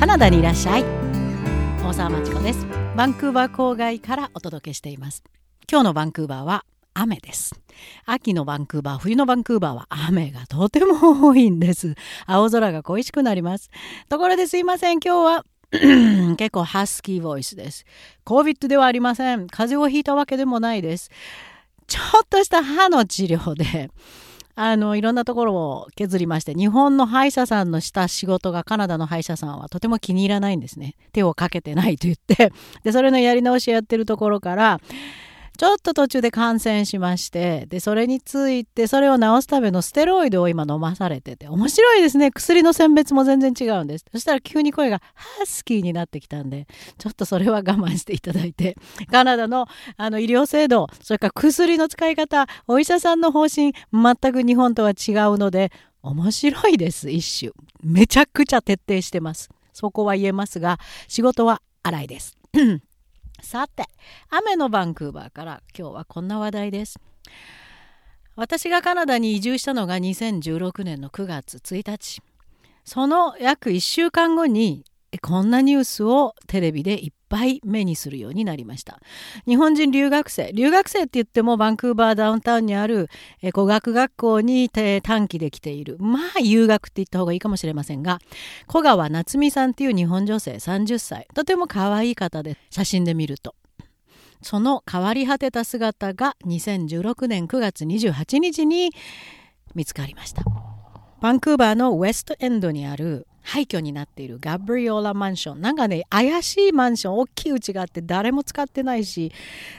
カナダにいらっしゃい。大沢町子です。バンクーバー郊外からお届けしています。今日のバンクーバーは雨です。秋のバンクーバー冬のバンクーバーは雨がとても多いんです。青空が恋しくなります。ところですいません。今日は 結構ハスキーボイスです。COVID ではありません。風邪をひいたわけでもないです。ちょっとした歯の治療で、あの、いろんなところを削りまして、日本の歯医者さんのした仕事がカナダの歯医者さんはとても気に入らないんですね。手をかけてないと言って。で、それのやり直しやってるところから、ちょっと途中で感染しましてでそれについてそれを治すためのステロイドを今飲まされてて面白いですね薬の選別も全然違うんです。そしたら急に声がハスキーになってきたんでちょっとそれは我慢していただいてカナダのあの医療制度それから薬の使い方お医者さんの方針全く日本とは違うので面白いです一種。めちゃくちゃ徹底してます。そこは言えますが仕事は荒いです。さて雨のバンクーバーから今日はこんな話題です。私がカナダに移住したのが2016年の9月1日。その約1週間後にこんなニュースをテレビで一っぱい目にするようになりました。日本人留学生留学生って言ってもバンクーバーダウンタウンにある語学学校に短期で来ている。まあ留学って言った方がいいかもしれませんが小川夏美さんっていう日本女性30歳とても可愛い方で写真で見ると。その変わり果てた姿が2016年9月28日に見つかりました。バンクーバーのウェストエンドにある廃墟になっている。ガブリオラマンション。なんかね怪しいマンション。大きいうちがあって誰も使ってないし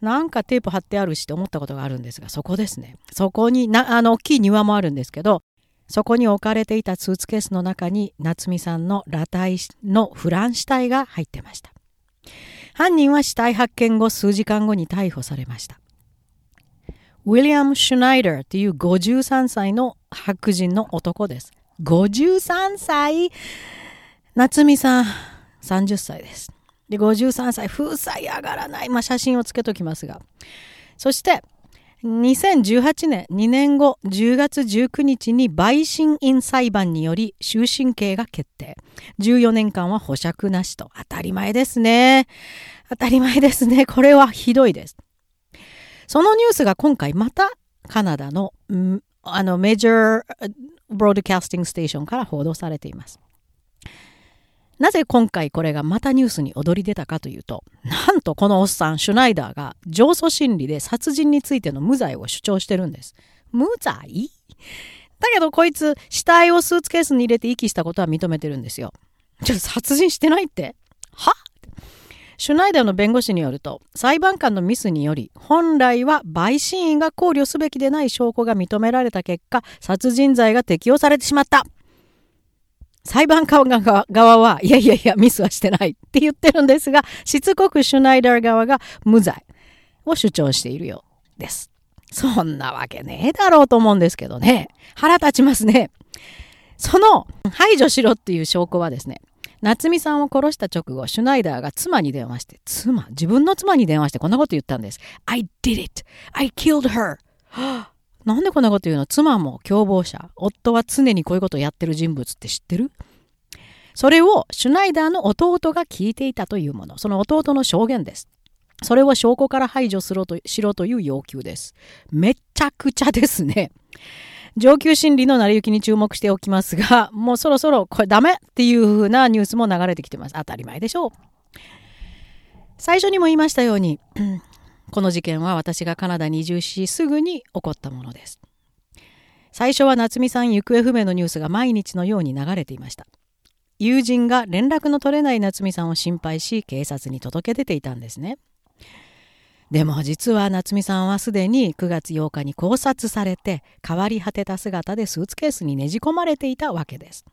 なんかテープ貼ってあるしって思ったことがあるんですがそこですね。そこになあの大きい庭もあるんですけどそこに置かれていたスーツケースの中に夏美さんの裸体のフラン死体が入ってました。犯人は死体発見後数時間後に逮捕されました。ウィリアム・シュナイダーという53歳の白人の男です。53歳夏美さん30歳です。で、53歳、風彩上がらない。まあ、写真をつけときますが。そして、2018年2年後10月19日に陪審員裁判により終身刑が決定14年間は保釈なしと当たり前ですね当たり前ですねこれはひどいですそのニュースが今回またカナダのあのメジャーブロードキャスティングステーションから報道されています。なぜ今回これがまたニュースに躍り出たかというと、なんとこのおっさん、シュナイダーが上訴審理で殺人についての無罪を主張してるんです。無罪？だけどこいつ死体をスーツケースに入れて遺棄したことは認めてるんですよ。ちょっと殺人してないって？は？シュナイダーの弁護士によると裁判官のミスにより本来は陪審員が考慮すべきでない証拠が認められた結果殺人罪が適用されてしまった裁判官側はいやいやいやミスはしてないって言ってるんですがしつこくシュナイダー側が無罪を主張しているようです。そんなわけねえだろうと思うんですけどね腹立ちますね。その排除しろっていう証拠はですね夏美さんを殺した直後、シュナイダーが妻に電話して、妻自分の妻に電話してこんなこと言ったんです。I did it! I killed her! なんでこんなこと言うの？妻も共謀者。夫は常にこういうことをやってる人物って知ってる？それをシュナイダーの弟が聞いていたというもの。その弟の証言です。それを証拠から排除しろとしろという要求です。めちゃくちゃですね。上級心理の成り行きに注目しておきますが、もうそろそろこれダメっていう風なニュースも流れてきてます。当たり前でしょう。最初にも言いましたように、この事件は私がカナダに移住しすぐに起こったものです。最初は夏美さん行方不明のニュースが毎日のように流れていました。友人が連絡の取れない夏美さんを心配し警察に届け出ていたんですね。でも実は夏美さんはすでに9月8日に考察されて変わり果てた姿でスーツケースにねじ込まれていたわけです。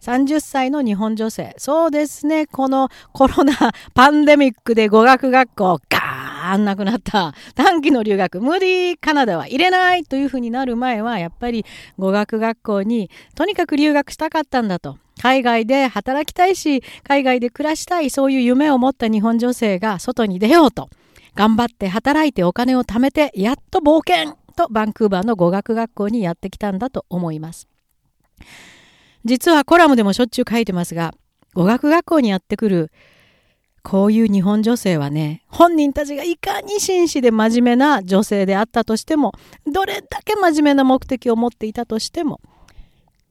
30歳の日本女性。そうですね。このコロナ パンデミックで語学学校ガーンなくなった短期の留学無理カナダは入れないというふうになる前はやっぱり語学学校にとにかく留学したかったんだと。海外で働きたいし海外で暮らしたいそういう夢を持った日本女性が外に出ようと。頑張って働いてお金を貯めてやっと冒険とバンクーバーの語学学校にやってきたんだと思います。実はコラムでもしょっちゅう書いてますが語学学校にやってくるこういう日本女性はね本人たちがいかに紳士で真面目な女性であったとしてもどれだけ真面目な目的を持っていたとしても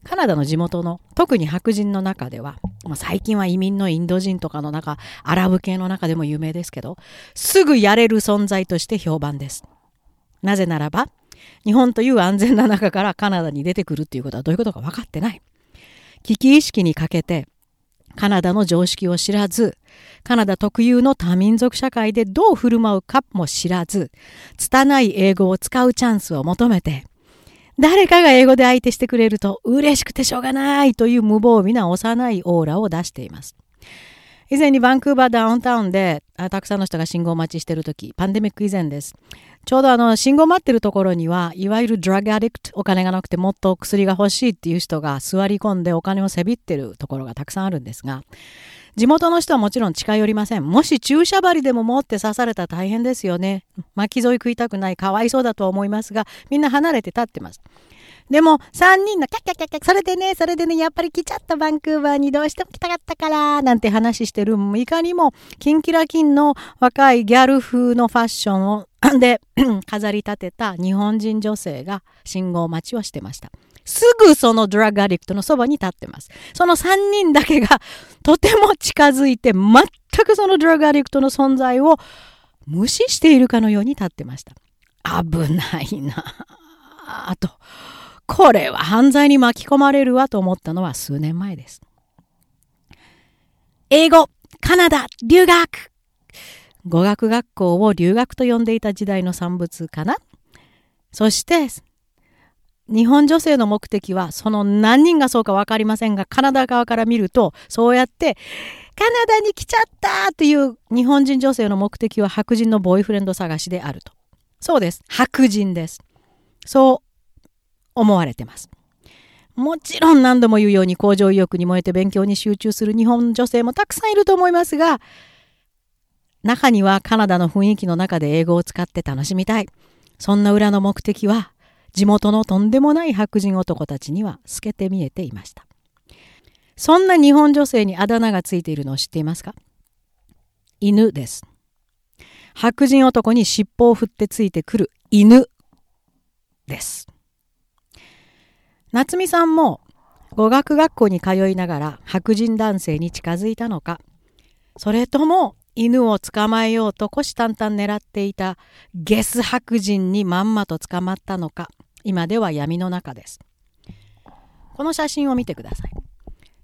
カナダの地元の特に白人の中では、まあ、最近は移民のインド人とかの中アラブ系の中でも有名ですけどすぐやれる存在として評判です。なぜならば日本という安全な中からカナダに出てくるっていうことはどういうことか分かってない。危機意識に欠けてカナダの常識を知らずカナダ特有の多民族社会でどう振る舞うかも知らず拙い英語を使うチャンスを求めて誰かが英語で相手してくれると嬉しくてしょうがないという無防備な幼いオーラを出しています。以前にバンクーバーダウンタウンでたくさんの人が信号待ちしてる時パンデミック以前ですちょうどあの信号待ってるところにはいわゆるドラッグアディクトお金がなくてもっと薬が欲しいっていう人が座り込んでお金をせびってるところがたくさんあるんですが地元の人はもちろん近寄りません。もし注射針でも持って刺されたら大変ですよね。巻き添い食いたくない。かわいそうだと思いますがみんな離れて立ってます。でも3人のキャッキャッキャッキャッそれでねそれでねやっぱり来ちゃったバンクーバーにどうしても来たかったからなんて話してるいかにもキンキラキンの若いギャル風のファッションをで 飾り立てた日本人女性が信号待ちをしてました。すぐそのドラッグアディクトのそばに立ってます。その3人だけがとても近づいて全くそのドラッグアディクトの存在を無視しているかのように立ってました。危ないなあとこれは犯罪に巻き込まれるわと思ったのは数年前です。英語、カナダ、留学。語学学校を留学と呼んでいた時代の産物かな。そして、日本女性の目的は、その何人がそうか分かりませんが、カナダ側から見ると、そうやって、カナダに来ちゃったという日本人女性の目的は白人のボーイフレンド探しであると。そうです。白人です。そう思われてます。もちろん何度も言うように向上意欲に燃えて勉強に集中する日本女性もたくさんいると思いますが中にはカナダの雰囲気の中で英語を使って楽しみたいそんな裏の目的は地元のとんでもない白人男たちには透けて見えていました。そんな日本女性にあだ名がついているのを知っていますか？犬です。白人男に尻尾を振ってついてくる犬です。夏美さんも語学学校に通いながら白人男性に近づいたのか？それとも犬を捕まえようと虎視眈々狙っていたゲス白人にまんまと捕まったのか？今では闇の中です。この写真を見てください。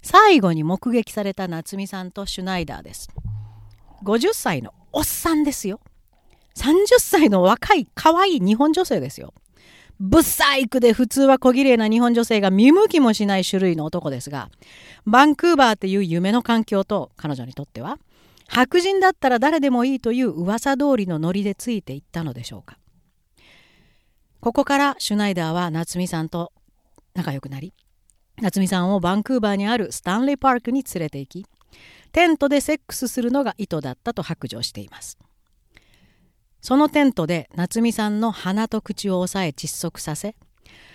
最後に目撃された夏美さんとシュナイダーです。50歳のおっさんですよ。30歳の若い可愛い日本女性ですよ。ブサイクで普通は小綺麗な日本女性が見向きもしない種類の男ですがバンクーバーっていう夢の環境と彼女にとっては白人だったら誰でもいいという噂通りのノリでついていったのでしょうか。ここからシュナイダーは夏美さんと仲良くなり夏美さんをバンクーバーにあるスタンレーパークに連れて行きテントでセックスするのが意図だったと白状しています。そのテントで夏美さんの鼻と口を押さえ窒息させ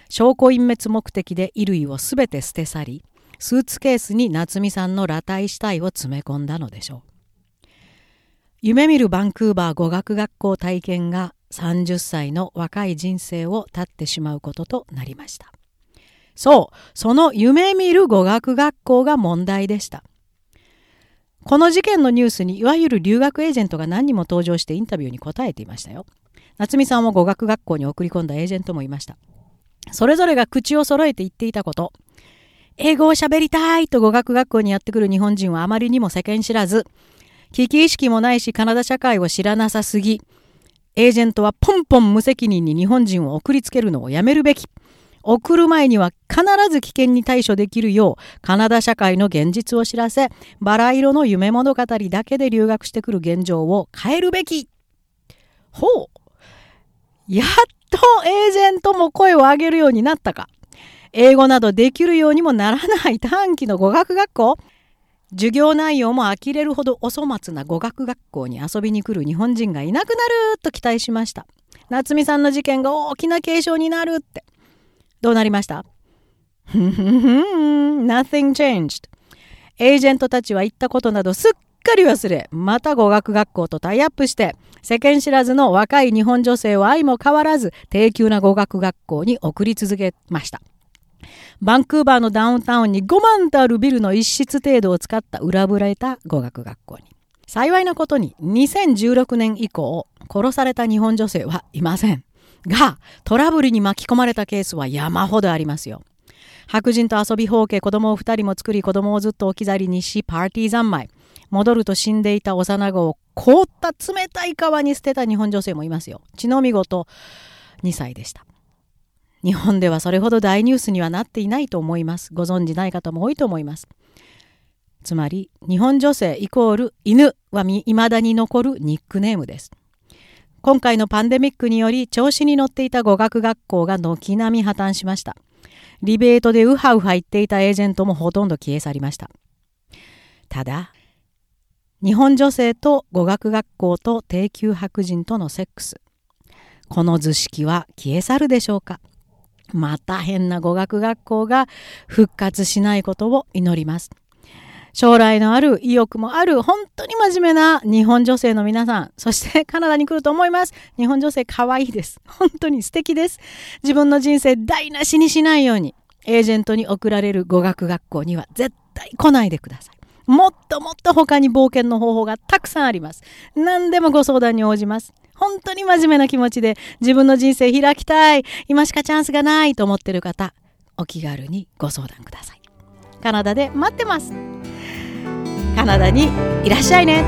証拠隠滅目的で衣類をすべて捨て去りスーツケースに夏美さんの裸体死体を詰め込んだのでしょう。夢見るバンクーバー語学学校体験が30歳の若い人生を絶ってしまうこととなりましたそうその夢見る語学学校が問題でしたこの事件のニュースにいわゆる留学エージェントが何人も登場してインタビューに答えていましたよ。夏美さんを語学学校に送り込んだエージェントもいました。それぞれが口を揃えて言っていたこと。英語を喋りたいと語学学校にやってくる日本人はあまりにも世間知らず、危機意識もないしカナダ社会を知らなさすぎ、エージェントはポンポン無責任に日本人を送りつけるのをやめるべき。送る前には必ず危険に対処できるようカナダ社会の現実を知らせバラ色の夢物語だけで留学してくる現状を変えるべき。ほう。やっとエージェントも声を上げるようになったか。英語などできるようにもならない短期の語学学校。授業内容も呆れるほどお粗末な語学学校に遊びに来る日本人がいなくなると期待しました夏美さんの事件が大きな警鐘になるってどうなりました ?Nothing changed. エージェントたちは行ったことなどすっかり忘れまた語学学校とタイアップして世間知らずの若い日本女性は愛も変わらず低級な語学学校に送り続けましたバンクーバーのダウンタウンに5万とあるビルの一室程度を使った裏ぶられた語学学校に。幸いなことに2016年以降殺された日本女性はいません。がトラブルに巻き込まれたケースは山ほどありますよ。白人と遊びほうけ子供を2人も作り子供をずっと置き去りにしパーティー三昧。戻ると死んでいた幼子を凍った冷たい川に捨てた日本女性もいますよ。血の見事2歳でした。日本ではそれほど大ニュースにはなっていないと思います。ご存じない方も多いと思います。つまり日本女性イコール犬はいまだに残るニックネームです。今回のパンデミックにより調子に乗っていた語学学校が軒並み破綻しました。リベートでウハウハ言っていたエージェントもほとんど消え去りました。ただ日本女性と語学学校と低級白人とのセックス。この図式は消え去るでしょうか？また変な語学学校が復活しないことを祈ります。将来のある意欲もある本当に真面目な日本女性の皆さん そしてカナダに来ると思います。日本女性可愛いです。本当に素敵です。自分の人生台無しにしないようにエージェントに送られる語学学校には絶対来ないでください。もっともっと他に冒険の方法がたくさんあります。何でもご相談に応じます。本当に真面目な気持ちで自分の人生開きたい、今しかチャンスがないと思ってる方、お気軽にご相談ください。カナダで待ってます。カナダにいらっしゃいね。